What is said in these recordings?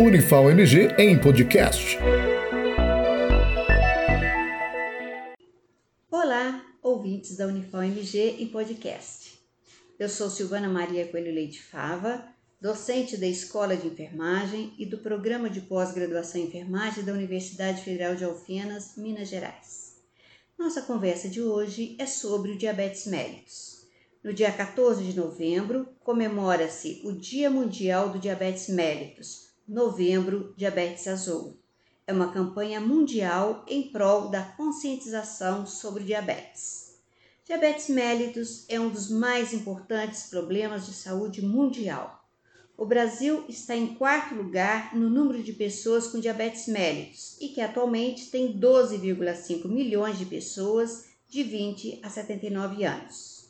Unifal MG em podcast. Olá, ouvintes da Unifal MG em podcast. Eu sou Silvana Maria Coelho Leite Fava, docente da Escola de Enfermagem e do Programa de Pós-Graduação em Enfermagem da Universidade Federal de Alfenas, Minas Gerais. Nossa conversa de hoje é sobre o diabetes mellitus. No dia 14 de novembro, comemora-se o Dia Mundial do Diabetes Mellitus, Novembro Diabetes Azul. É uma campanha mundial em prol da conscientização sobre diabetes. Diabetes mellitus é um dos mais importantes problemas de saúde mundial. O Brasil está em quarto lugar no número de pessoas com diabetes mellitus e que atualmente tem 12,5 milhões de pessoas de 20 a 79 anos.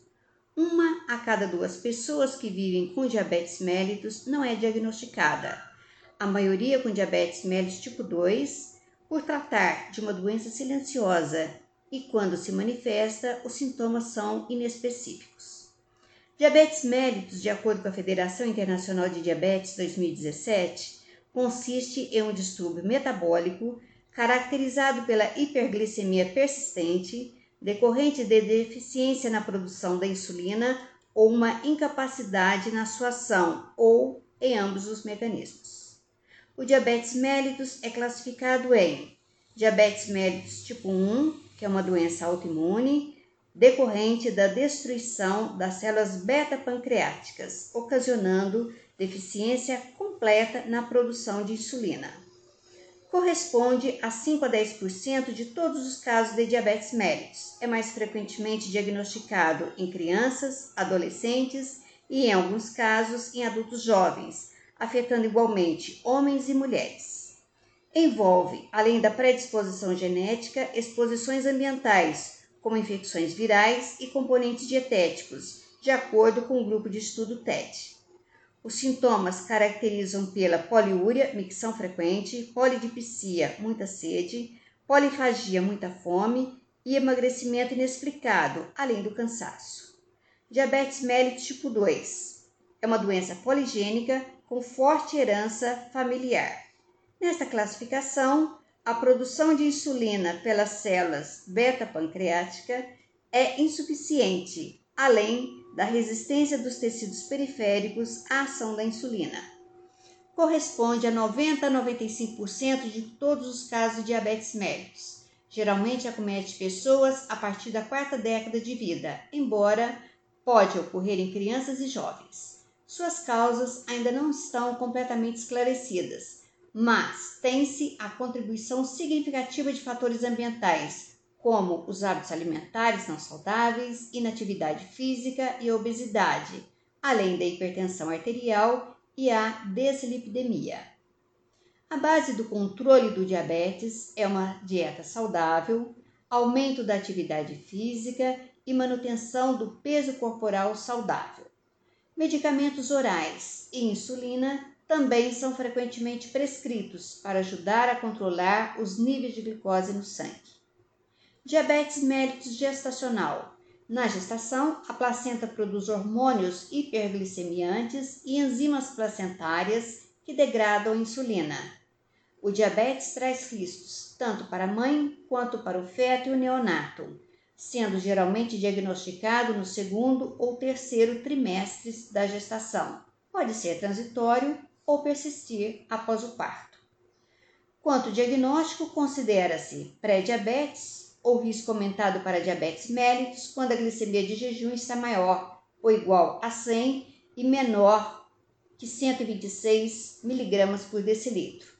Uma a cada duas pessoas que vivem com diabetes mellitus não é diagnosticada a maioria com diabetes mellitus tipo 2, por tratar de uma doença silenciosa e quando se manifesta, os sintomas são inespecíficos. Diabetes mellitus, de acordo com a Federação Internacional de Diabetes 2017, consiste em um distúrbio metabólico caracterizado pela hiperglicemia persistente, decorrente de deficiência na produção da insulina ou uma incapacidade na sua ação, ou em ambos os mecanismos. O diabetes mellitus é classificado em diabetes mellitus tipo 1, que é uma doença autoimune decorrente da destruição das células beta-pancreáticas, ocasionando deficiência completa na produção de insulina. Corresponde a 5 a 10% de todos os casos de diabetes mellitus. É mais frequentemente diagnosticado em crianças, adolescentes e, em alguns casos, em adultos jovens, afetando igualmente homens e mulheres. Envolve, além da predisposição genética, exposições ambientais, como infecções virais e componentes dietéticos, de acordo com o grupo de estudo TED. Os sintomas caracterizam pela poliúria, micção frequente, polidipsia, muita sede, polifagia, muita fome e emagrecimento inexplicado, além do cansaço. Diabetes mellitus tipo 2 é uma doença poligênica com forte herança familiar. Nesta classificação, a produção de insulina pelas células beta-pancreática é insuficiente, além da resistência dos tecidos periféricos à ação da insulina. Corresponde a 90 a 95% de todos os casos de diabetes mellitus. Geralmente acomete pessoas a partir da quarta década de vida, embora pode ocorrer em crianças e jovens. Suas causas ainda não estão completamente esclarecidas, mas tem-se a contribuição significativa de fatores ambientais, como os hábitos alimentares não saudáveis, inatividade física e obesidade, além da hipertensão arterial e a deslipidemia. A base do controle do diabetes é uma dieta saudável, aumento da atividade física e manutenção do peso corporal saudável. Medicamentos orais e insulina também são frequentemente prescritos para ajudar a controlar os níveis de glicose no sangue. Diabetes mellitus gestacional. Na gestação, a placenta produz hormônios hiperglicemiantes e enzimas placentárias que degradam a insulina. O diabetes traz riscos tanto para a mãe quanto para o feto e o neonato sendo geralmente diagnosticado no segundo ou terceiro trimestres da gestação. Pode ser transitório ou persistir após o parto. Quanto ao diagnóstico, considera-se pré-diabetes ou risco aumentado para diabetes mellitus quando a glicemia de jejum está maior ou igual a 100 e menor que 126 mg por decilitro.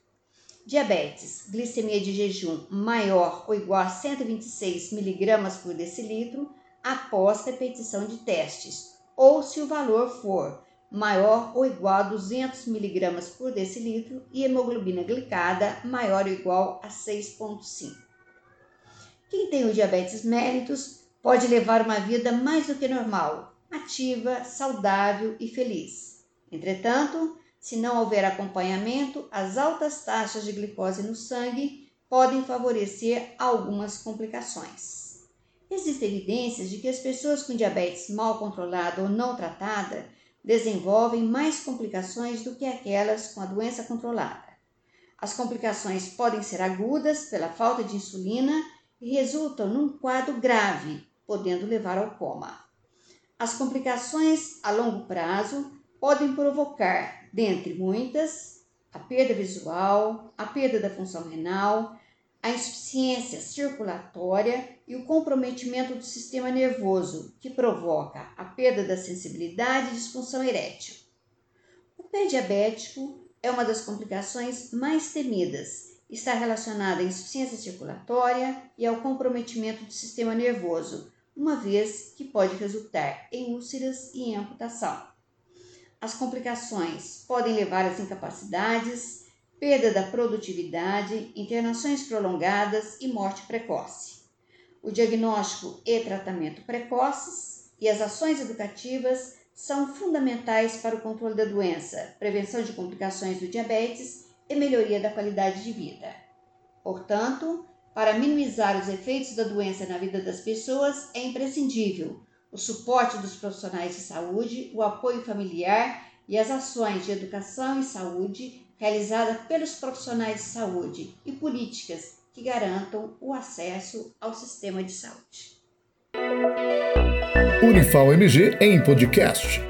Diabetes, glicemia de jejum maior ou igual a 126 mg por decilitro após repetição de testes, ou se o valor for maior ou igual a 200 mg por decilitro e hemoglobina glicada maior ou igual a 6,5. Quem tem o diabetes mellitus pode levar uma vida mais do que normal, ativa, saudável e feliz. Entretanto, se não houver acompanhamento, as altas taxas de glicose no sangue podem favorecer algumas complicações. Existem evidências de que as pessoas com diabetes mal controlada ou não tratada desenvolvem mais complicações do que aquelas com a doença controlada. As complicações podem ser agudas pela falta de insulina e resultam num quadro grave, podendo levar ao coma. As complicações a longo prazo podem provocar, dentre muitas, a perda visual, a perda da função renal, a insuficiência circulatória e o comprometimento do sistema nervoso, que provoca a perda da sensibilidade e disfunção erétil. O pé diabético é uma das complicações mais temidas. Está relacionada à insuficiência circulatória e ao comprometimento do sistema nervoso, uma vez que pode resultar em úlceras e em amputação. As complicações podem levar às incapacidades, perda da produtividade, internações prolongadas e morte precoce. O diagnóstico e tratamento precoces e as ações educativas são fundamentais para o controle da doença, prevenção de complicações do diabetes e melhoria da qualidade de vida. Portanto, para minimizar os efeitos da doença na vida das pessoas, é imprescindível o suporte dos profissionais de saúde, o apoio familiar e as ações de educação e saúde realizada pelos profissionais de saúde e políticas que garantam o acesso ao sistema de saúde. Unifal MG em podcast.